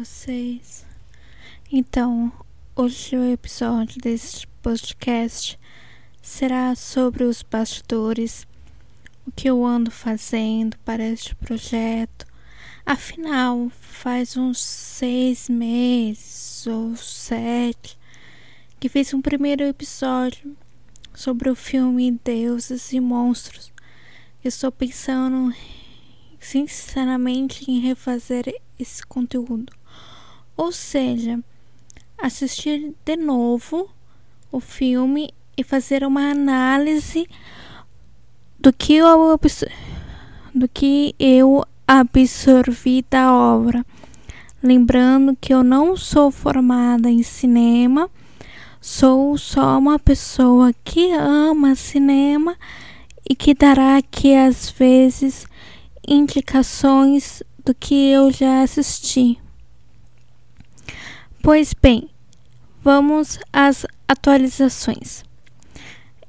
vocês? Então, hoje o episódio desse podcast será sobre os bastidores, o que eu ando fazendo para este projeto. Afinal, faz uns seis meses ou sete que fiz um primeiro episódio sobre o filme Deuses e Monstros. Estou pensando sinceramente em refazer esse conteúdo. Ou seja, assistir de novo o filme e fazer uma análise do que eu, do que eu absorvi da obra. Lembrando que eu não sou formada em cinema, sou só uma pessoa que ama cinema e que dará aqui às vezes indicações do que eu já assisti. Pois bem, vamos às atualizações.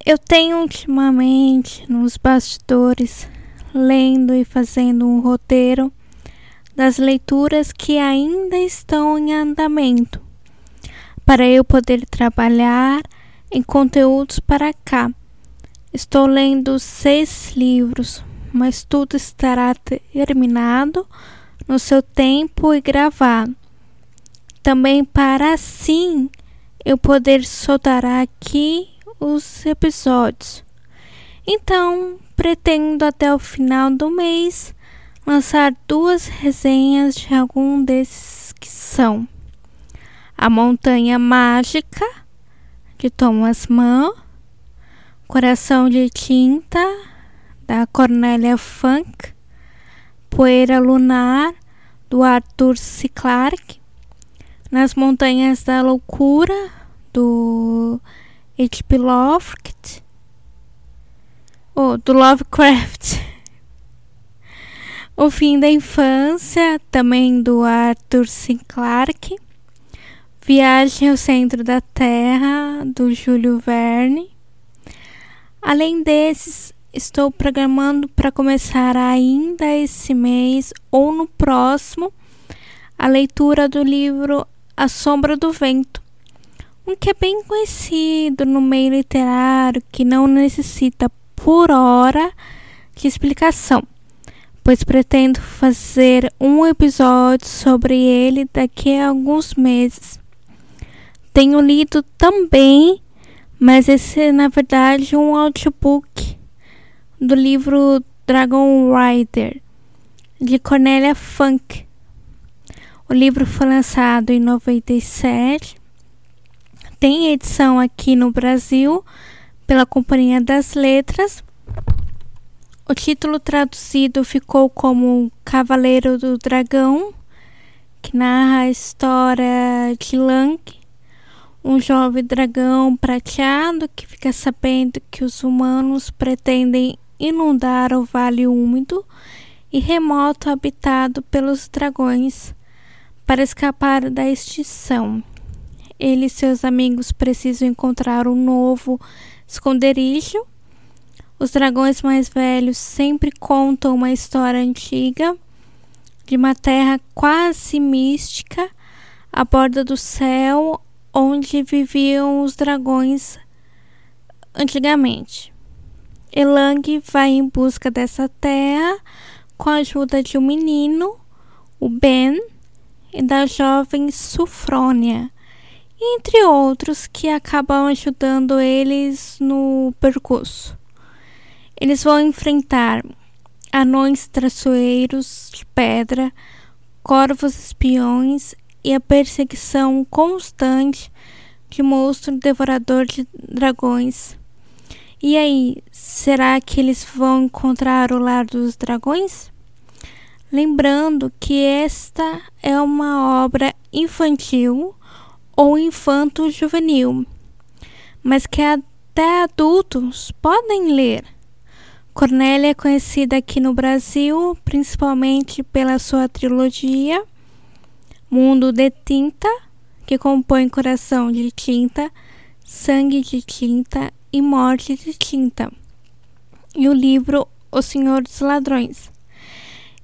Eu tenho ultimamente nos bastidores lendo e fazendo um roteiro das leituras que ainda estão em andamento, para eu poder trabalhar em conteúdos para cá. Estou lendo seis livros mas tudo estará terminado no seu tempo e gravado. Também para assim eu poder soltar aqui os episódios. Então, pretendo até o final do mês lançar duas resenhas de algum desses que são A Montanha Mágica, de Thomas Mann, Coração de Tinta, da Cornélia Funk, Poeira Lunar, do Arthur C. Clarke, Nas Montanhas da Loucura, do H.P. Lovecraft, oh, do Lovecraft, O Fim da Infância, também do Arthur C. Clarke, Viagem ao Centro da Terra, do Júlio Verne. Além desses, estou programando para começar ainda esse mês ou no próximo a leitura do livro A Sombra do Vento, um que é bem conhecido no meio literário que não necessita por hora de explicação, pois pretendo fazer um episódio sobre ele daqui a alguns meses. Tenho lido também, mas esse é na verdade um audiobook do livro Dragon Rider, de Cornélia Funk. O livro foi lançado em 97. Tem edição aqui no Brasil pela Companhia das Letras. O título traduzido ficou como Cavaleiro do Dragão, que narra a história de Lang, um jovem dragão prateado que fica sabendo que os humanos pretendem inundar o vale úmido e remoto habitado pelos dragões para escapar da extinção. Ele e seus amigos precisam encontrar um novo esconderijo. Os dragões mais velhos sempre contam uma história antiga de uma terra quase mística à borda do céu onde viviam os dragões antigamente. Elang vai em busca dessa terra com a ajuda de um menino, o Ben, e da jovem Sufrônia, entre outros que acabam ajudando eles no percurso. Eles vão enfrentar anões traiçoeiros de pedra, corvos espiões e a perseguição constante de monstro devorador de dragões e aí, será que eles vão encontrar o lar dos dragões? Lembrando que esta é uma obra infantil ou infanto-juvenil, mas que até adultos podem ler. Cornélia é conhecida aqui no Brasil principalmente pela sua trilogia Mundo de Tinta, que compõe Coração de Tinta, Sangue de Tinta e Morte de Tinta, e o livro O Senhor dos Ladrões.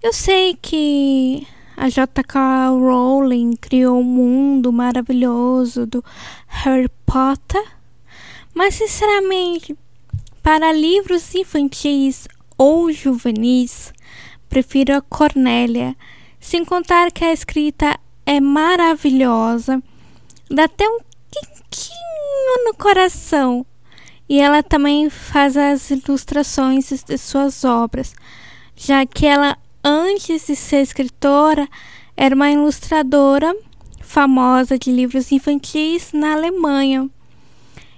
Eu sei que a J.K. Rowling criou um mundo maravilhoso do Harry Potter, mas sinceramente, para livros infantis ou juvenis, prefiro a Cornélia, sem contar que a escrita é maravilhosa, dá até um quentinho no coração. E ela também faz as ilustrações de suas obras, já que ela, antes de ser escritora, era uma ilustradora famosa de livros infantis na Alemanha.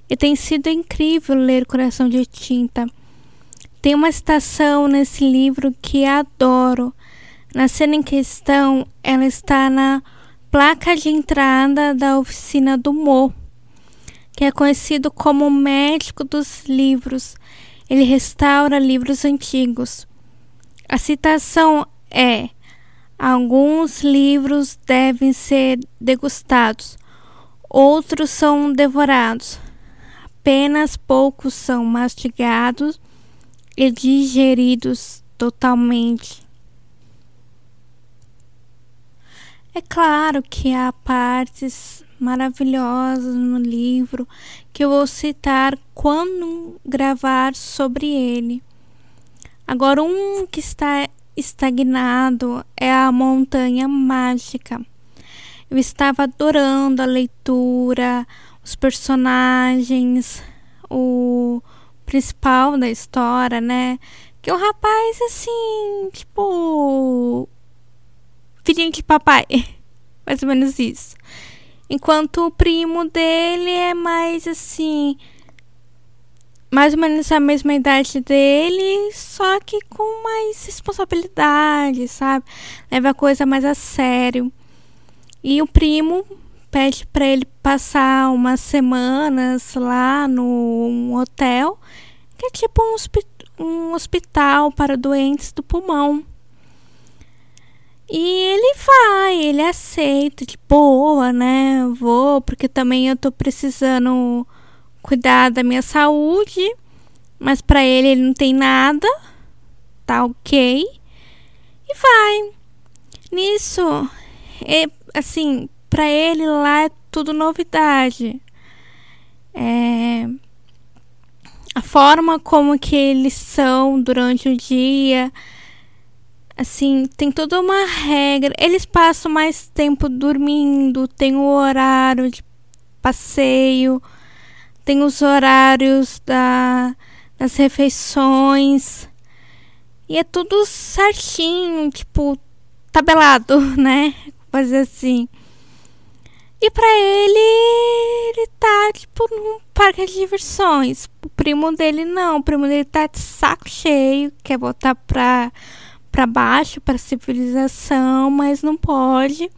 E tem sido incrível ler Coração de Tinta. Tem uma citação nesse livro que adoro. Na cena em questão, ela está na placa de entrada da oficina do Mo, que é conhecido como médico dos livros. Ele restaura livros antigos. A citação é: Alguns livros devem ser degustados, outros são devorados. Apenas poucos são mastigados e digeridos totalmente. É claro que há partes maravilhosas no livro que eu vou citar quando gravar sobre ele. Agora, um que está estagnado é a Montanha Mágica. Eu estava adorando a leitura, os personagens, o principal da história, né? Que um rapaz assim, tipo filhinho de papai. Mais ou menos isso. Enquanto o primo dele é mais assim. Mais ou menos a mesma idade dele, só que com mais responsabilidade, sabe? Leva a coisa mais a sério. E o primo pede para ele passar umas semanas lá no hotel, que é tipo um, um hospital para doentes do pulmão. E ele vai, ele aceita, de boa, né? Vou, porque também eu tô precisando cuidar da minha saúde, mas para ele ele não tem nada, tá ok? E vai. Nisso, é, assim, para ele lá é tudo novidade. É, a forma como que eles são durante o dia assim, tem toda uma regra. Eles passam mais tempo dormindo, tem o horário de passeio, tem os horários da, das refeições. E é tudo certinho, tipo, tabelado, né? Fazer assim. E pra ele, ele tá, tipo, num parque de diversões. O primo dele não, o primo dele tá de saco cheio, quer voltar pra para baixo, para a civilização, mas não pode.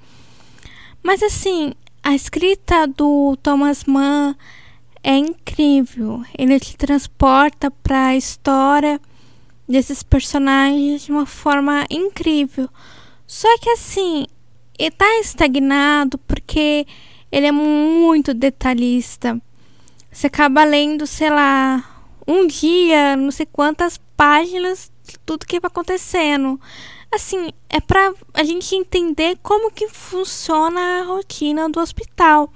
Mas assim, a escrita do Thomas Mann é incrível. Ele te transporta para a história desses personagens de uma forma incrível. Só que assim, ele tá estagnado porque ele é muito detalhista. Você acaba lendo, sei lá, um dia, não sei quantas páginas tudo que vai acontecendo. Assim, é para a gente entender como que funciona a rotina do hospital.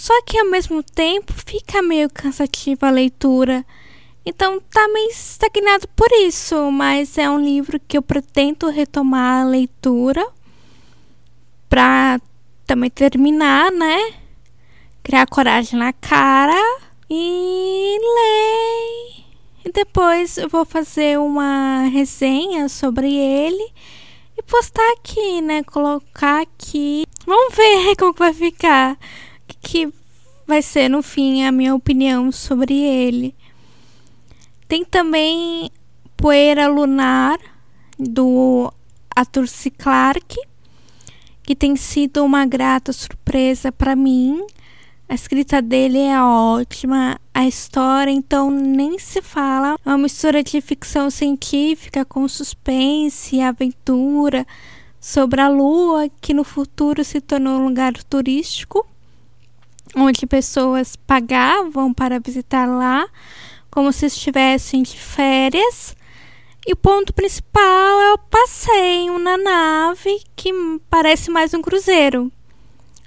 Só que ao mesmo tempo fica meio cansativa a leitura. Então tá meio estagnado por isso, mas é um livro que eu pretendo retomar a leitura pra também terminar, né? Criar coragem na cara e ler e depois eu vou fazer uma resenha sobre ele e postar aqui, né? Colocar aqui. Vamos ver como vai ficar. Que vai ser no fim a minha opinião sobre ele. Tem também Poeira Lunar do Arthur C. Clarke, que tem sido uma grata surpresa para mim. A escrita dele é ótima, a história então nem se fala. É uma mistura de ficção científica com suspense e aventura sobre a lua que no futuro se tornou um lugar turístico onde pessoas pagavam para visitar lá como se estivessem de férias. E o ponto principal é o passeio na nave, que parece mais um cruzeiro.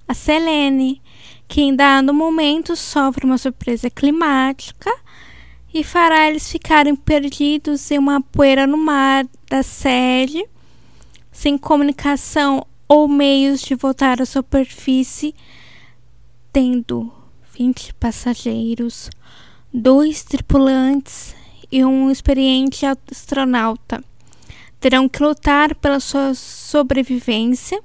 A Selene, que em dado momento sofre uma surpresa climática e fará eles ficarem perdidos em uma poeira no mar da sede, sem comunicação ou meios de voltar à superfície, tendo 20 passageiros, dois tripulantes e um experiente astronauta. Terão que lutar pela sua sobrevivência,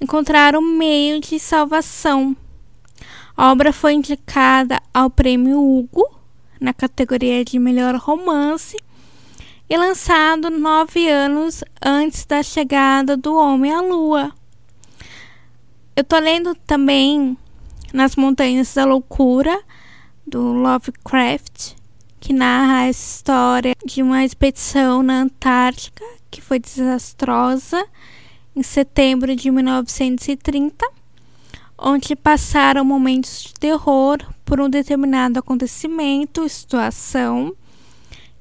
encontrar um meio de salvação. A obra foi indicada ao Prêmio Hugo na categoria de melhor romance e lançado nove anos antes da chegada do homem à Lua. Eu tô lendo também Nas Montanhas da Loucura, do Lovecraft, que narra a história de uma expedição na Antártica que foi desastrosa em setembro de 1930, onde passaram momentos de terror por um determinado acontecimento, situação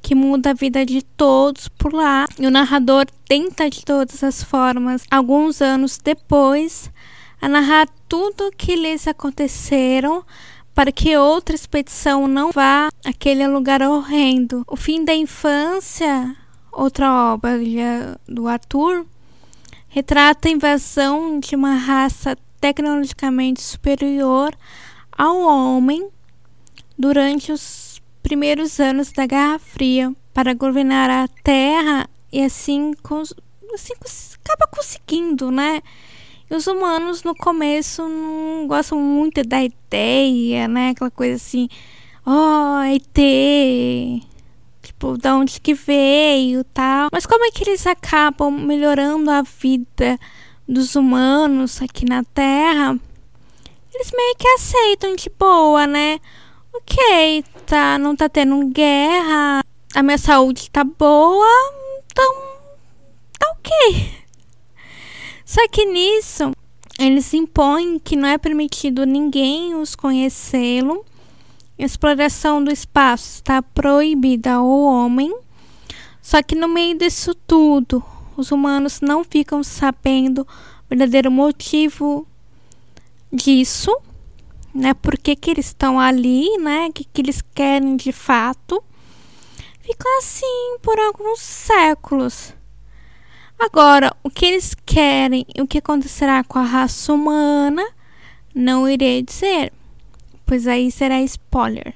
que muda a vida de todos por lá. E o narrador tenta de todas as formas, alguns anos depois, a narrar tudo que lhes aconteceram para que outra expedição não vá àquele lugar horrendo. O fim da infância, outra obra do Arthur, retrata a invasão de uma raça tecnologicamente superior ao homem durante os primeiros anos da Guerra Fria para governar a Terra e assim, assim acaba conseguindo, né? Os humanos no começo não gostam muito da ideia, né? Aquela coisa assim, ó, oh, ET, tipo, da onde que veio tal. Mas como é que eles acabam melhorando a vida dos humanos aqui na Terra? Eles meio que aceitam de boa, né? Ok, tá, não tá tendo guerra, a minha saúde tá boa, então tá ok. Só que nisso, eles impõem que não é permitido ninguém os conhecê-lo. Exploração do espaço está proibida ao homem. Só que no meio disso tudo, os humanos não ficam sabendo o verdadeiro motivo disso, né? Por que, que eles estão ali, né? O que, que eles querem de fato. Ficam assim por alguns séculos. Agora, o que eles querem e o que acontecerá com a raça humana, não irei dizer, pois aí será spoiler.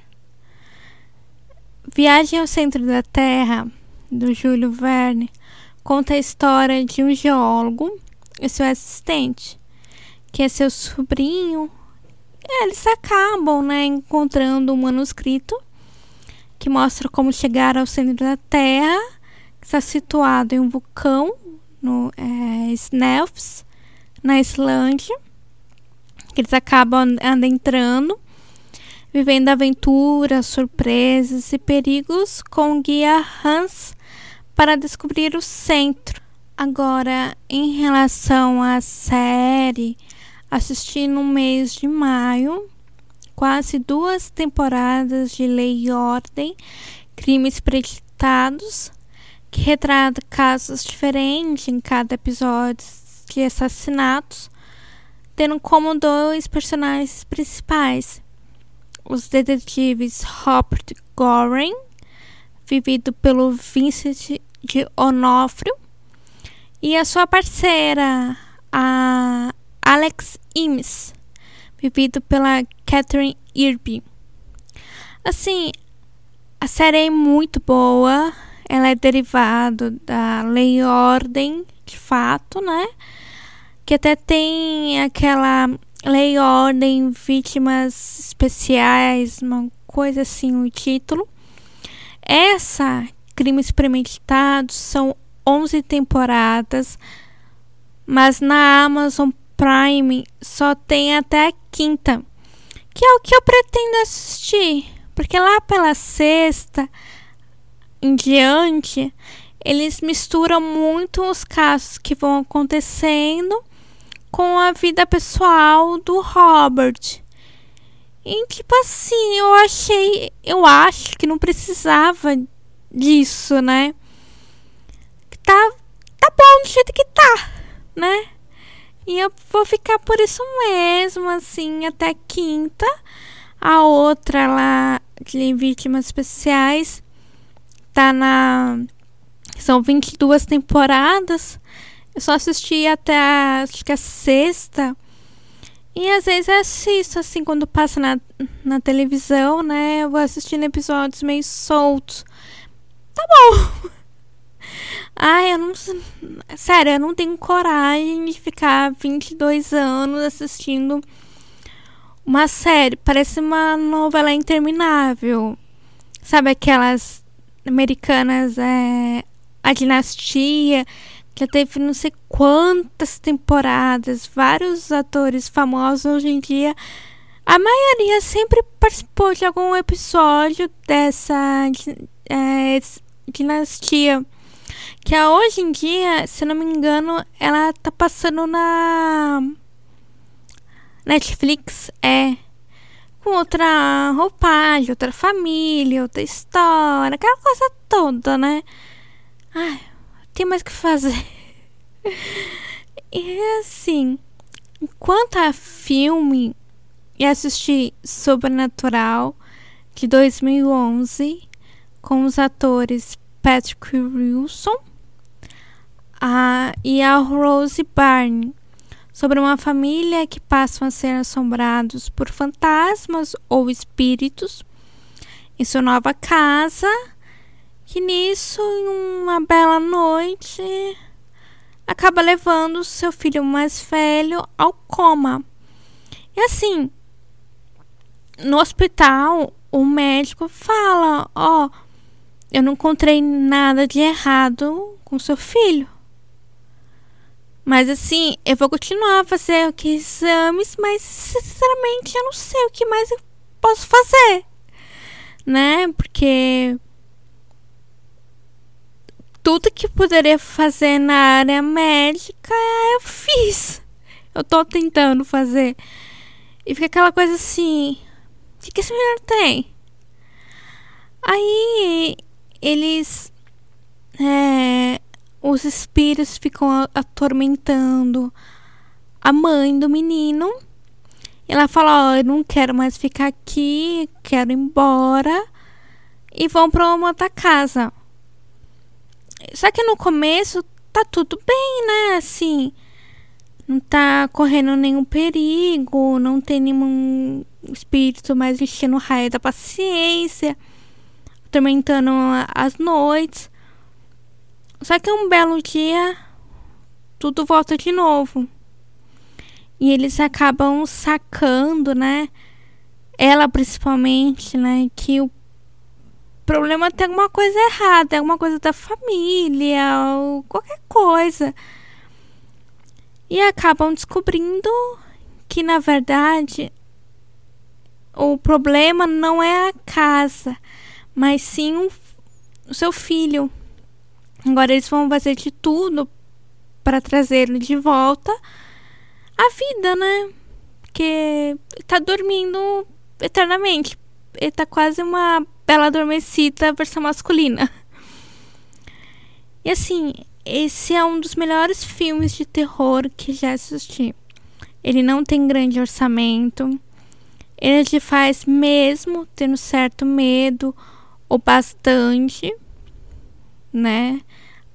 Viagem ao Centro da Terra, do Júlio Verne, conta a história de um geólogo e seu assistente, que é seu sobrinho. Eles acabam né, encontrando um manuscrito que mostra como chegar ao centro da Terra, que está situado em um vulcão no é, Snelfs, na Islândia. Eles acabam adentrando, vivendo aventuras, surpresas e perigos com o guia Hans para descobrir o centro. Agora, em relação à série, assisti no mês de maio quase duas temporadas de Lei e Ordem, Crimes Preditados, que retrata casos diferentes em cada episódio de assassinatos, tendo como dois personagens principais os detetives Robert Goring, vivido pelo Vincent de Onofrio, e a sua parceira, a Alex Imes, vivido pela Catherine Irby. Assim, a série é muito boa, ela é derivado da lei ordem, de fato, né? Que até tem aquela lei ordem vítimas especiais, uma coisa assim, o título. Essa Crimes Premeditados são 11 temporadas, mas na Amazon Prime só tem até a quinta, que é o que eu pretendo assistir, porque lá pela sexta em diante, eles misturam muito os casos que vão acontecendo com a vida pessoal do Robert. E tipo assim, eu achei, eu acho que não precisava disso, né? tá, tá bom do jeito que tá, né? E eu vou ficar por isso mesmo, assim, até quinta. A outra lá de vítimas especiais tá na. São 22 temporadas. Eu só assisti até a, acho que a sexta. E às vezes assisto, assim, quando passa na, na televisão, né? Eu vou assistindo episódios meio soltos. Tá bom. Ai, eu não. Sério, eu não tenho coragem de ficar 22 anos assistindo uma série. Parece uma novela interminável. Sabe aquelas americanas, é. A Dinastia, já teve não sei quantas temporadas, vários atores famosos hoje em dia. A maioria sempre participou de algum episódio dessa é, dinastia. Que hoje em dia, se não me engano, ela tá passando na Netflix, é. Com outra roupagem, outra família, outra história, aquela coisa toda, né? Ai, tem mais que fazer. e assim, enquanto a filme e assisti Sobrenatural de 2011 com os atores Patrick Wilson a, e a Rose Byrne sobre uma família que passam a ser assombrados por fantasmas ou espíritos em sua nova casa. Que nisso, em uma bela noite, acaba levando seu filho mais velho ao coma. E assim, no hospital, o médico fala: Ó, oh, eu não encontrei nada de errado com seu filho. Mas assim, eu vou continuar a fazer aqui exames, mas sinceramente eu não sei o que mais eu posso fazer. Né? Porque tudo que poderia fazer na área médica eu fiz. Eu tô tentando fazer. E fica aquela coisa assim: o que, que esse menino tem? Aí eles. É, os espíritos ficam atormentando a mãe do menino. Ela fala: Ó, oh, eu não quero mais ficar aqui, quero ir embora. E vão para uma outra casa. Só que no começo tá tudo bem, né? Assim, não tá correndo nenhum perigo, não tem nenhum espírito mais enchendo raio da paciência atormentando as noites. Só que um belo dia tudo volta de novo. E eles acabam sacando, né? Ela principalmente, né? Que o problema tem alguma coisa errada, alguma coisa da família, ou qualquer coisa. E acabam descobrindo que na verdade o problema não é a casa, mas sim o seu filho. Agora eles vão fazer de tudo para trazê-lo de volta à vida, né? Porque tá dormindo eternamente. Ele tá quase uma bela adormecida versão masculina. E assim, esse é um dos melhores filmes de terror que já assisti. Ele não tem grande orçamento. Ele te faz mesmo tendo certo medo ou bastante, né?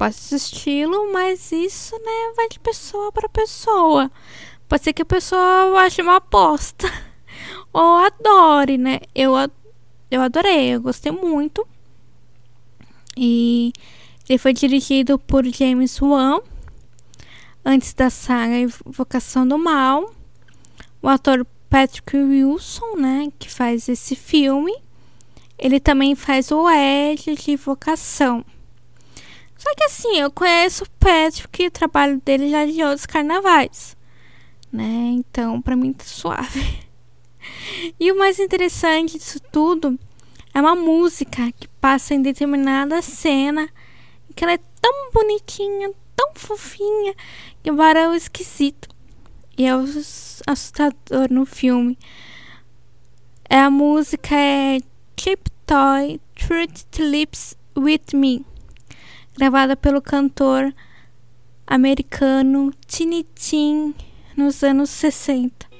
Posso estilo, mas isso, né, vai de pessoa para pessoa. Pode ser que a pessoa ache uma aposta ou adore, né? Eu, eu adorei, eu gostei muito. E ele foi dirigido por James Wan, antes da saga Invocação do Mal. O ator Patrick Wilson, né, que faz esse filme. Ele também faz o Ed de vocação. Só que assim, eu conheço o Patrick, o trabalho dele já de outros carnavais. Né? Então, para mim tá suave. E o mais interessante disso tudo é uma música que passa em determinada cena que ela é tão bonitinha, tão fofinha, que embora é esquisito. E é assustador no filme. É a música é Chip Toy Truth Lips With Me. Gravada pelo cantor americano Tiny Tim nos anos 60.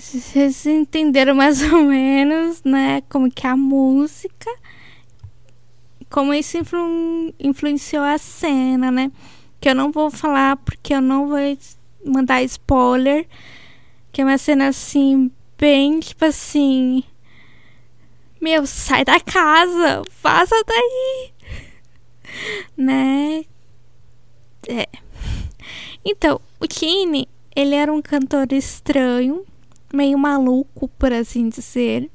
Vocês entenderam mais ou menos, né? Como que a música, como isso influ, influenciou a cena, né? Que eu não vou falar porque eu não vou mandar spoiler. Que é uma cena assim, bem tipo assim. Meu, sai da casa, vaza daí, né? É. Então, o Tini, ele era um cantor estranho, meio maluco, por assim dizer.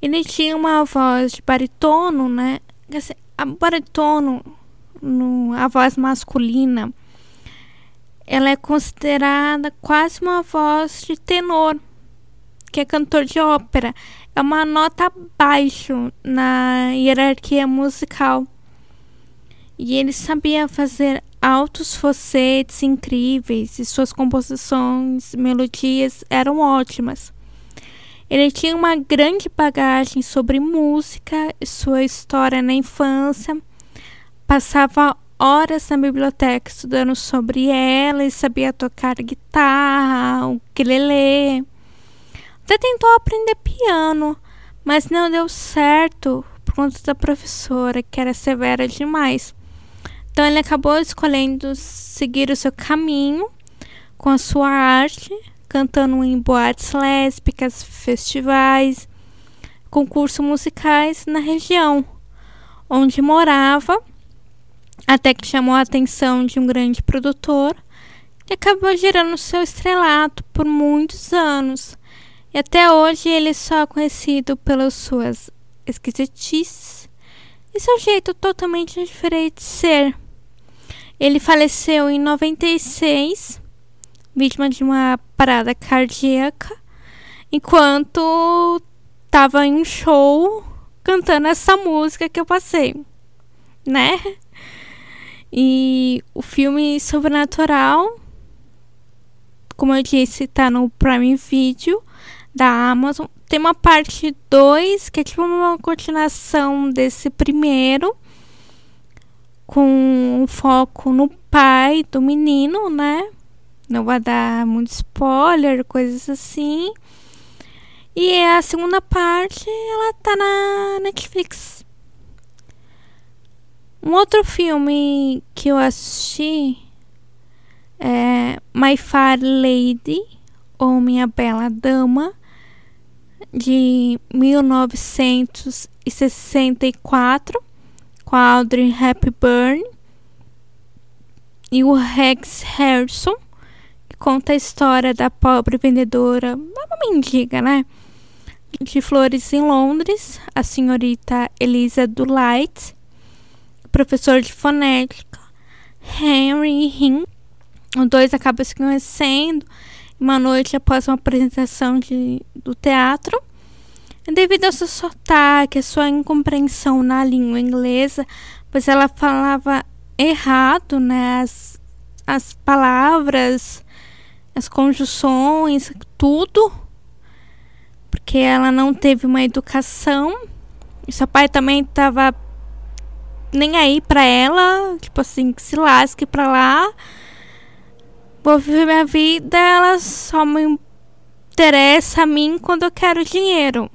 Ele tinha uma voz de baritono, né? A baritono, no, a voz masculina, ela é considerada quase uma voz de tenor, que é cantor de ópera. É uma nota abaixo na hierarquia musical. E ele sabia fazer altos falsetes incríveis e suas composições, melodias eram ótimas. Ele tinha uma grande bagagem sobre música e sua história na infância. Passava horas na biblioteca estudando sobre ela e sabia tocar guitarra, ukulele. Até tentou aprender piano, mas não deu certo por conta da professora, que era severa demais. Então ele acabou escolhendo seguir o seu caminho com a sua arte, cantando em boates lésbicas, festivais, concursos musicais na região onde morava, até que chamou a atenção de um grande produtor que acabou gerando seu estrelato por muitos anos. E até hoje ele é só conhecido pelas suas esquisitices e seu jeito totalmente diferente de ser. Ele faleceu em 96, vítima de uma parada cardíaca, enquanto estava em um show cantando essa música que eu passei, né? E o filme Sobrenatural, como eu disse, tá no Prime Video da Amazon. Tem uma parte 2, que é tipo uma continuação desse primeiro com um foco no pai do menino, né? Não vai dar muito spoiler, coisas assim. E a segunda parte, ela tá na Netflix. Um outro filme que eu assisti é My Fair Lady, ou Minha Bela Dama, de 1964 com Audrey Hepburn e o Rex Harrison, que conta a história da pobre vendedora, uma mendiga, né? De flores em Londres, a senhorita Elisa Dulite, professor de fonética, Henry Hinn. Os dois acabam se conhecendo uma noite após uma apresentação de, do teatro. Devido ao seu sotaque, a sua incompreensão na língua inglesa, pois ela falava errado, né? As, as palavras, as conjunções, tudo. Porque ela não teve uma educação. E seu pai também estava nem aí para ela, tipo assim, que se lasque pra lá. Vou viver minha vida, ela só me interessa a mim quando eu quero dinheiro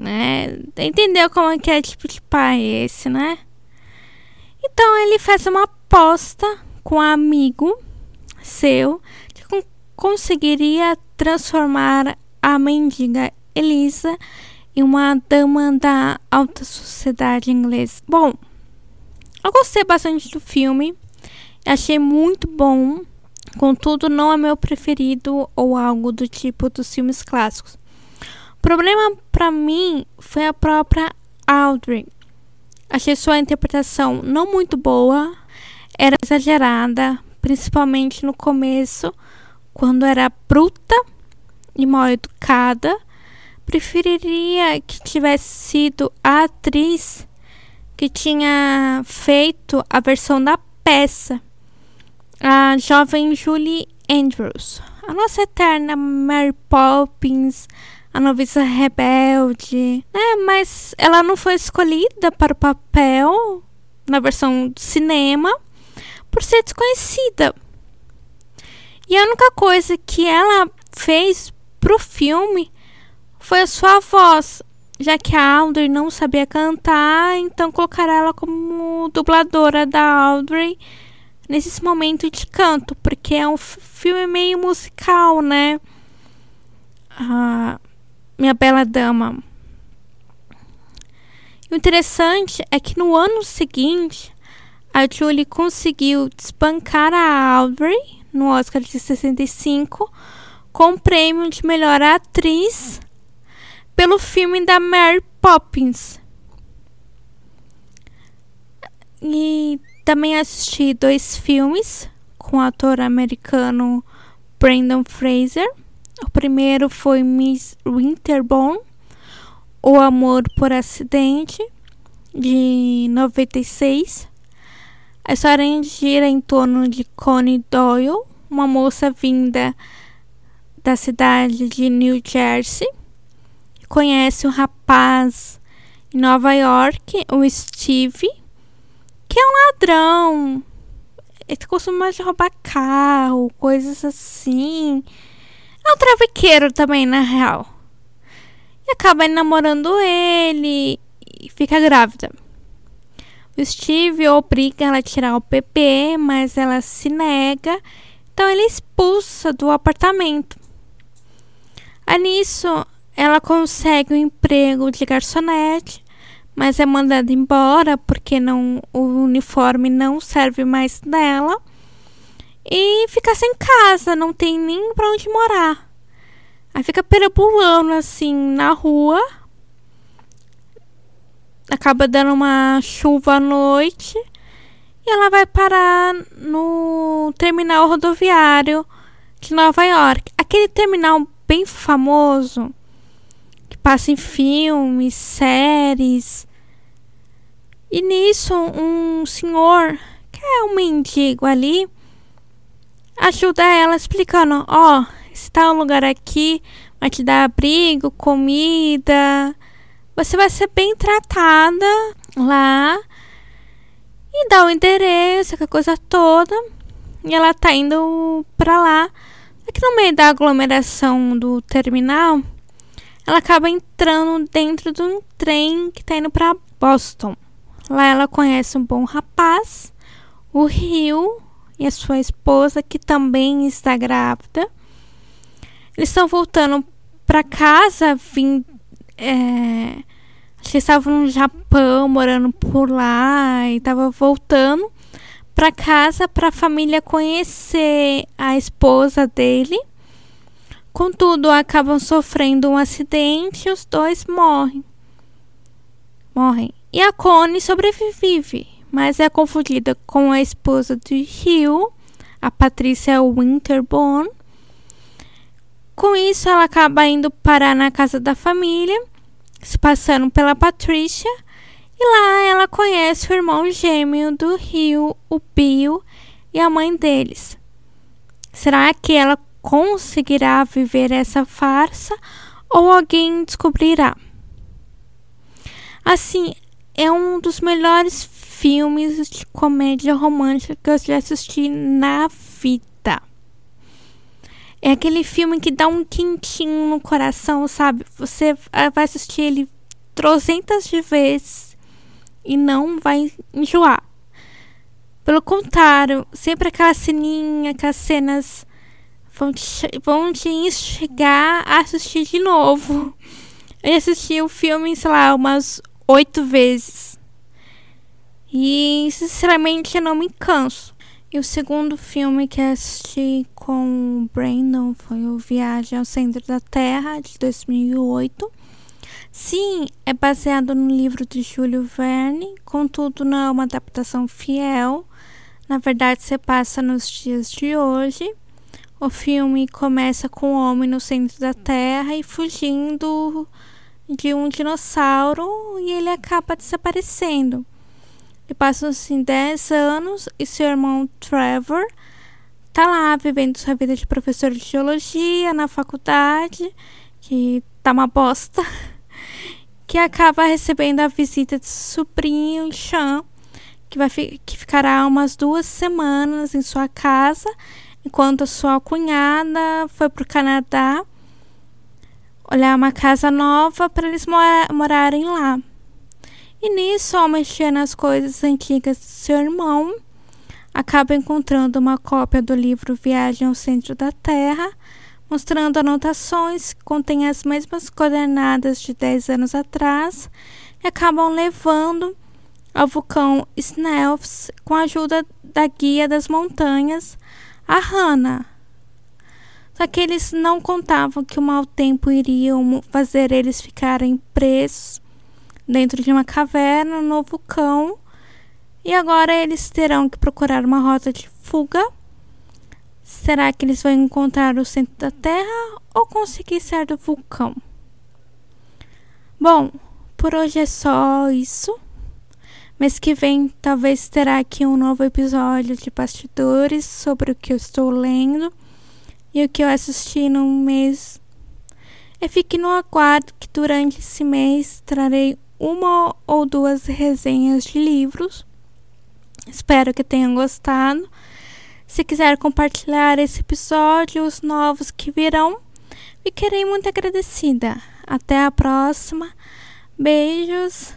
né? Entendeu como é que é tipo de pai esse, né? Então ele faz uma aposta com um amigo seu de conseguiria transformar a mendiga Elisa em uma dama da alta sociedade inglesa. Bom, eu gostei bastante do filme, achei muito bom, contudo não é meu preferido ou algo do tipo dos filmes clássicos. O problema para mim foi a própria Audrey. Achei sua interpretação não muito boa, era exagerada, principalmente no começo, quando era bruta e mal educada. Preferiria que tivesse sido a atriz que tinha feito a versão da peça, a jovem Julie Andrews, a nossa eterna Mary Poppins, a noviça rebelde, né? Mas ela não foi escolhida para o papel na versão do cinema por ser desconhecida. E a única coisa que ela fez pro filme foi a sua voz, já que a Audrey não sabia cantar, então colocaram ela como dubladora da Audrey nesse momento de canto, porque é um filme meio musical, né? Ah, minha bela dama. o interessante é que no ano seguinte a Julie conseguiu desbancar a Audrey no Oscar de 65 com o prêmio de melhor atriz pelo filme da Mary Poppins. E também assisti dois filmes com o ator americano Brandon Fraser. O primeiro foi Miss Winterborn, O Amor por Acidente, de 96. A história gira em torno de Connie Doyle, uma moça vinda da cidade de New Jersey. Conhece um rapaz em Nova York, o Steve, que é um ladrão. Ele costuma roubar carro, coisas assim. É um trafiqueiro também, na real. E acaba namorando ele e fica grávida. O Steve obriga ela a tirar o bebê, mas ela se nega. Então ele expulsa do apartamento. Aí nisso, ela consegue um emprego de garçonete, mas é mandada embora porque não, o uniforme não serve mais dela. E fica sem casa, não tem nem pra onde morar. Aí fica perambulando assim na rua acaba dando uma chuva à noite e ela vai parar no terminal rodoviário de Nova York. Aquele terminal bem famoso que passa em filmes, séries. E nisso, um senhor, que é um mendigo ali, ajuda ela explicando: Ó, oh, está um lugar aqui, vai te dar abrigo, comida você vai ser bem tratada lá e dá o endereço, aquela coisa toda. E ela tá indo pra lá. Aqui no meio da aglomeração do terminal, ela acaba entrando dentro de um trem que tá indo pra Boston. Lá ela conhece um bom rapaz, o Rio, e a sua esposa, que também está grávida. Eles estão voltando para casa, vindo é, acho que estavam no Japão, morando por lá e estava voltando para casa para a família conhecer a esposa dele. Contudo, acabam sofrendo um acidente e os dois morrem. Morrem. E a Connie sobrevive, mas é confundida com a esposa de Rio, a Patrícia Winterborn. Com isso, ela acaba indo parar na casa da família se passando pela Patrícia, e lá ela conhece o irmão gêmeo do Rio, o Bill, e a mãe deles. Será que ela conseguirá viver essa farsa ou alguém descobrirá? Assim, é um dos melhores filmes de comédia romântica que eu já assisti na vida. É aquele filme que dá um quentinho no coração, sabe? Você vai assistir ele trocentas de vezes e não vai enjoar. Pelo contrário, sempre aquela ceninha, aquelas cenas vão te, vão te instigar a assistir de novo. Eu assisti o filme, sei lá, umas oito vezes. E sinceramente eu não me canso. E o segundo filme que assisti com o Brandon foi o Viagem ao Centro da Terra, de 2008. Sim, é baseado no livro de Júlio Verne, contudo não é uma adaptação fiel. Na verdade, se passa nos dias de hoje. O filme começa com o homem no centro da Terra e fugindo de um dinossauro e ele acaba desaparecendo. E passam assim 10 anos e seu irmão Trevor tá lá vivendo sua vida de professor de geologia na faculdade, que tá uma bosta, que acaba recebendo a visita de sobrinho Sean, que, vai fi que ficará umas duas semanas em sua casa, enquanto sua cunhada foi para o Canadá olhar uma casa nova para eles mora morarem lá. E nisso, ao mexer nas coisas antigas de seu irmão, acaba encontrando uma cópia do livro Viagem ao Centro da Terra, mostrando anotações que contêm as mesmas coordenadas de 10 anos atrás e acabam levando ao vulcão Snelfs com a ajuda da guia das montanhas, a Hannah. Só que eles não contavam que o mau tempo iria fazer eles ficarem presos dentro de uma caverna no vulcão. E agora eles terão que procurar uma rota de fuga. Será que eles vão encontrar o centro da Terra ou conseguir sair do vulcão? Bom, por hoje é só isso. Mês que vem talvez terá aqui um novo episódio de bastidores sobre o que eu estou lendo e o que eu assisti no mês. E fique no aguardo que durante esse mês trarei uma ou duas resenhas de livros. Espero que tenham gostado. Se quiser compartilhar esse episódio, os novos que virão, ficarei muito agradecida. Até a próxima. Beijos